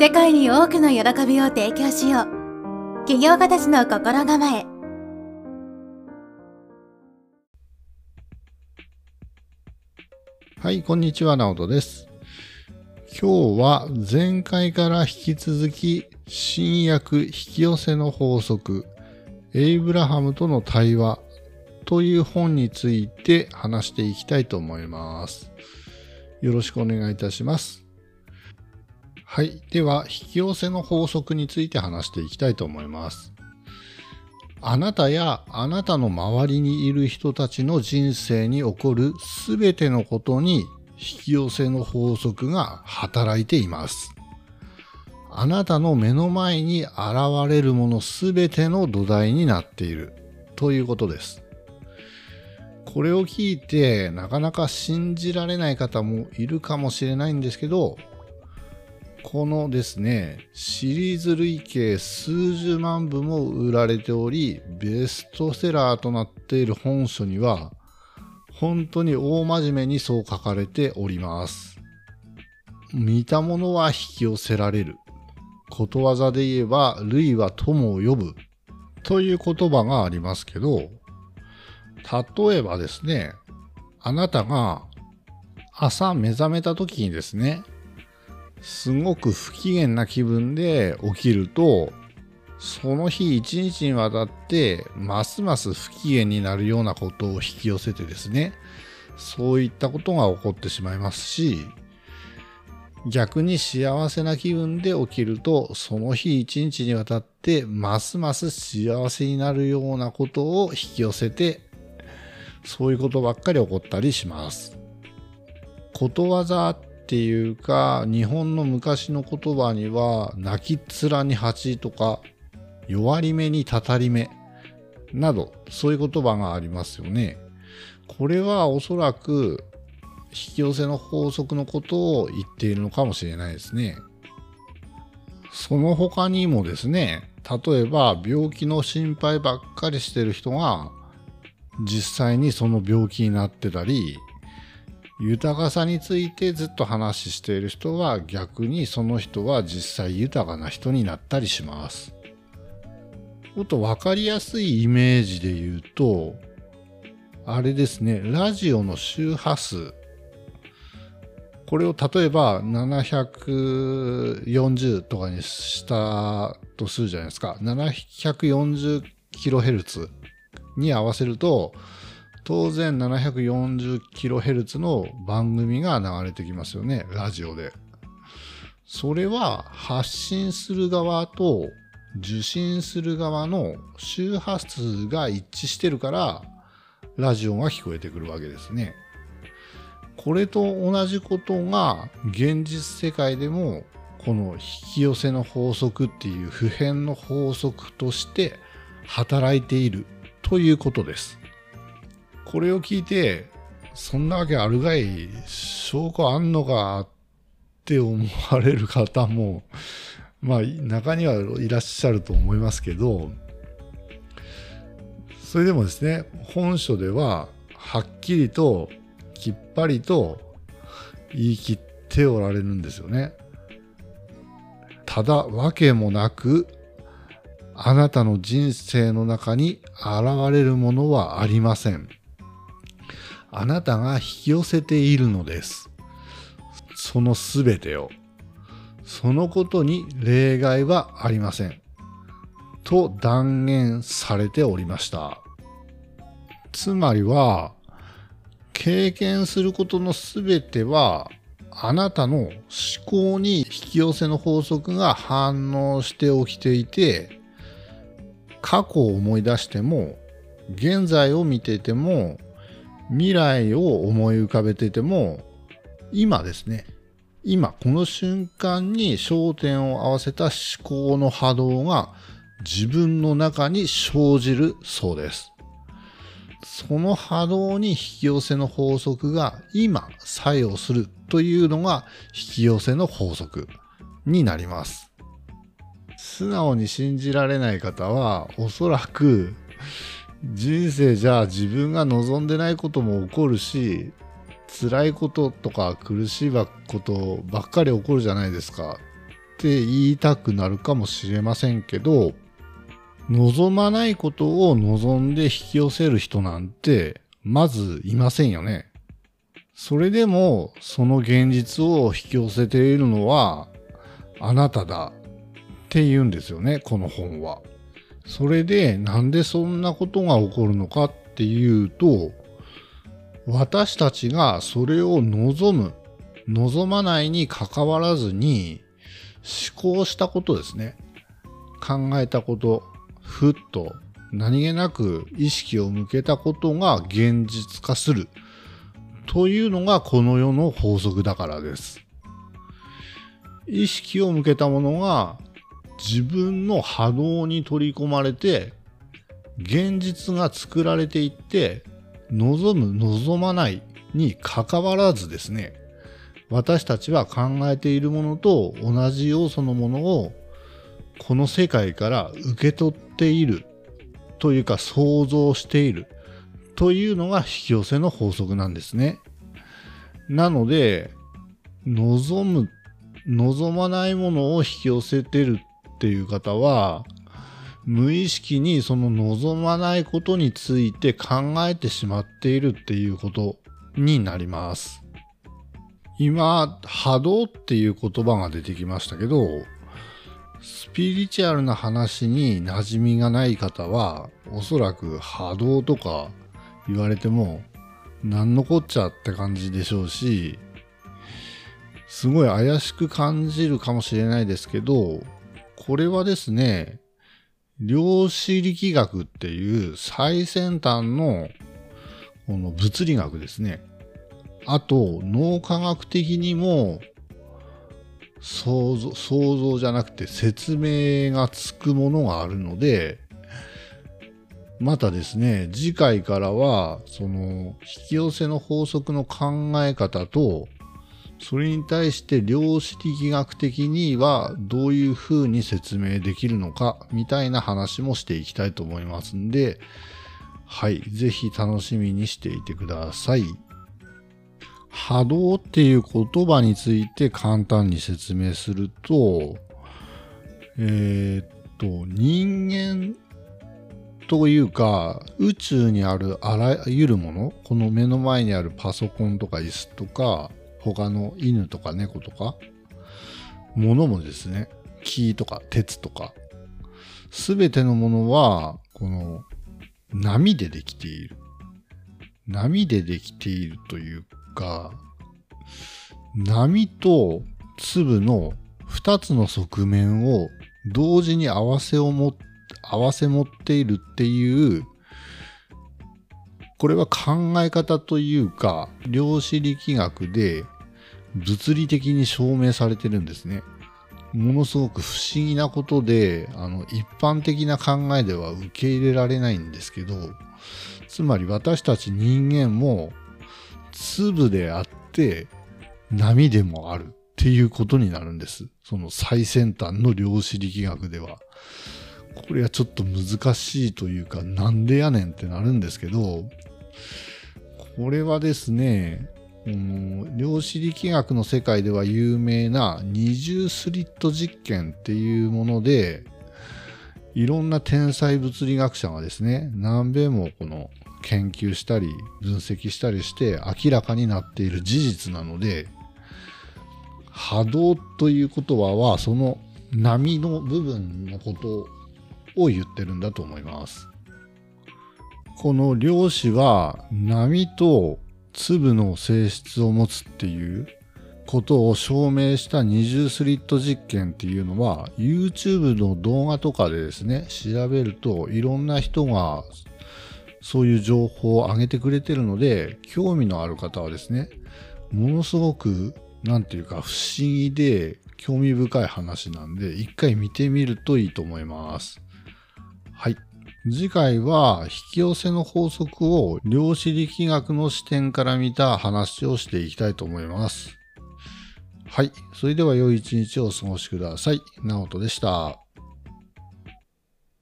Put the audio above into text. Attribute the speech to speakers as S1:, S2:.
S1: 世界に多くの喜びを提供しよう起業家たちの心構え
S2: はい、こんにちは、ナオトです。今日は前回から引き続き、新約引き寄せの法則、エイブラハムとの対話という本について話していきたいと思います。よろしくお願いいたします。はい。では、引き寄せの法則について話していきたいと思います。あなたやあなたの周りにいる人たちの人生に起こるすべてのことに引き寄せの法則が働いています。あなたの目の前に現れるものすべての土台になっているということです。これを聞いてなかなか信じられない方もいるかもしれないんですけど、このですね、シリーズ累計数十万部も売られており、ベストセラーとなっている本書には、本当に大真面目にそう書かれております。見たものは引き寄せられる。ことわざで言えば、類は友を呼ぶ。という言葉がありますけど、例えばですね、あなたが朝目覚めた時にですね、すごく不機嫌な気分で起きると、その日一日にわたって、ますます不機嫌になるようなことを引き寄せてですね、そういったことが起こってしまいますし、逆に幸せな気分で起きると、その日一日にわたって、ますます幸せになるようなことを引き寄せて、そういうことばっかり起こったりします。ことわざっていうか、日本の昔の言葉には、泣きっ面に蜂とか、弱り目にたたり目など、そういう言葉がありますよね。これはおそらく、引き寄せの法則のことを言っているのかもしれないですね。その他にもですね、例えば病気の心配ばっかりしてる人が、実際にその病気になってたり、豊かさについてずっと話している人は逆にその人は実際豊かな人になったりします。もっと分かりやすいイメージで言うと、あれですね、ラジオの周波数。これを例えば740とかにしたとするじゃないですか。740キロヘルツに合わせると、当然 740kHz の番組が流れてきますよね、ラジオで。それは発信する側と受信する側の周波数が一致してるから、ラジオが聞こえてくるわけですね。これと同じことが現実世界でもこの引き寄せの法則っていう普遍の法則として働いているということです。これを聞いて、そんなわけあるがい、証拠あんのかって思われる方も、まあ中にはいらっしゃると思いますけど、それでもですね、本書でははっきりときっぱりと言い切っておられるんですよね。ただわけもなく、あなたの人生の中に現れるものはありません。あなたが引き寄せているのです。そのすべてを。そのことに例外はありません。と断言されておりました。つまりは、経験することのすべては、あなたの思考に引き寄せの法則が反応して起きていて、過去を思い出しても、現在を見ていても、未来を思い浮かべてても、今ですね、今この瞬間に焦点を合わせた思考の波動が自分の中に生じるそうです。その波動に引き寄せの法則が今作用するというのが引き寄せの法則になります。素直に信じられない方はおそらく人生じゃあ自分が望んでないことも起こるし辛いこととか苦しいことばっかり起こるじゃないですかって言いたくなるかもしれませんけど、望まないことを望んで引き寄せる人なんて、まずいませんよね。それでも、その現実を引き寄せているのは、あなただって言うんですよね、この本は。それで、なんでそんなことが起こるのかっていうと、私たちがそれを望む、望まないに関わらずに思考したことですね。考えたこと、ふっと何気なく意識を向けたことが現実化するというのがこの世の法則だからです。意識を向けたものが自分の波動に取り込まれて現実が作られていって望む望まないに関わらずですね私たちは考えているものと同じ要素のものをこの世界から受け取っているというか想像しているというのが引き寄せの法則なんですね。なので、望む、望まないものを引き寄せてるっていう方は、無意識にその望まないことについて考えてしまっているっていうことになります。今、波動っていう言葉が出てきましたけど、スピリチュアルな話に馴染みがない方は、おそらく波動とか言われても、何のこっちゃって感じでしょうし、すごい怪しく感じるかもしれないですけど、これはですね、量子力学っていう最先端のこの物理学ですね。あと、脳科学的にも想像、想像じゃなくて説明がつくものがあるので、またですね、次回からは、その、引き寄せの法則の考え方と、それに対して量子力学的にはどういうふうに説明できるのか、みたいな話もしていきたいと思いますんで、はい、ぜひ楽しみにしていてください。波動っていう言葉について簡単に説明すると、えー、っと、人間というか、宇宙にあるあらゆるもの、この目の前にあるパソコンとか椅子とか、他の犬とか猫とか、ものもですね、木とか鉄とか、すべてのものは、この波でできている。波でできているというか、波と粒の2つの側面を同時に合わせをも、合わせ持っているっていう、これは考え方というか、量子力学で物理的に証明されてるんですね。ものすごく不思議なことで、あの、一般的な考えでは受け入れられないんですけど、つまり私たち人間も粒であって波でもあるっていうことになるんです。その最先端の量子力学では。これはちょっと難しいというか、なんでやねんってなるんですけど、これはですね、うん、量子力学の世界では有名な二重スリット実験っていうもので、いろんな天才物理学者がですね、何べんもこの研究したり分析したりして明らかになっている事実なので波動という言葉はその波の部分のことを言ってるんだと思います。この量子は波と粒の性質を持つっていうことを証明した二重スリット実験っていうのは YouTube の動画とかでですね調べるといろんな人がそういう情報を上げてくれてるので、興味のある方はですね、ものすごく、なんていうか不思議で興味深い話なんで、一回見てみるといいと思います。はい。次回は引き寄せの法則を量子力学の視点から見た話をしていきたいと思います。はい。それでは良い一日をお過ごしください。直人でした。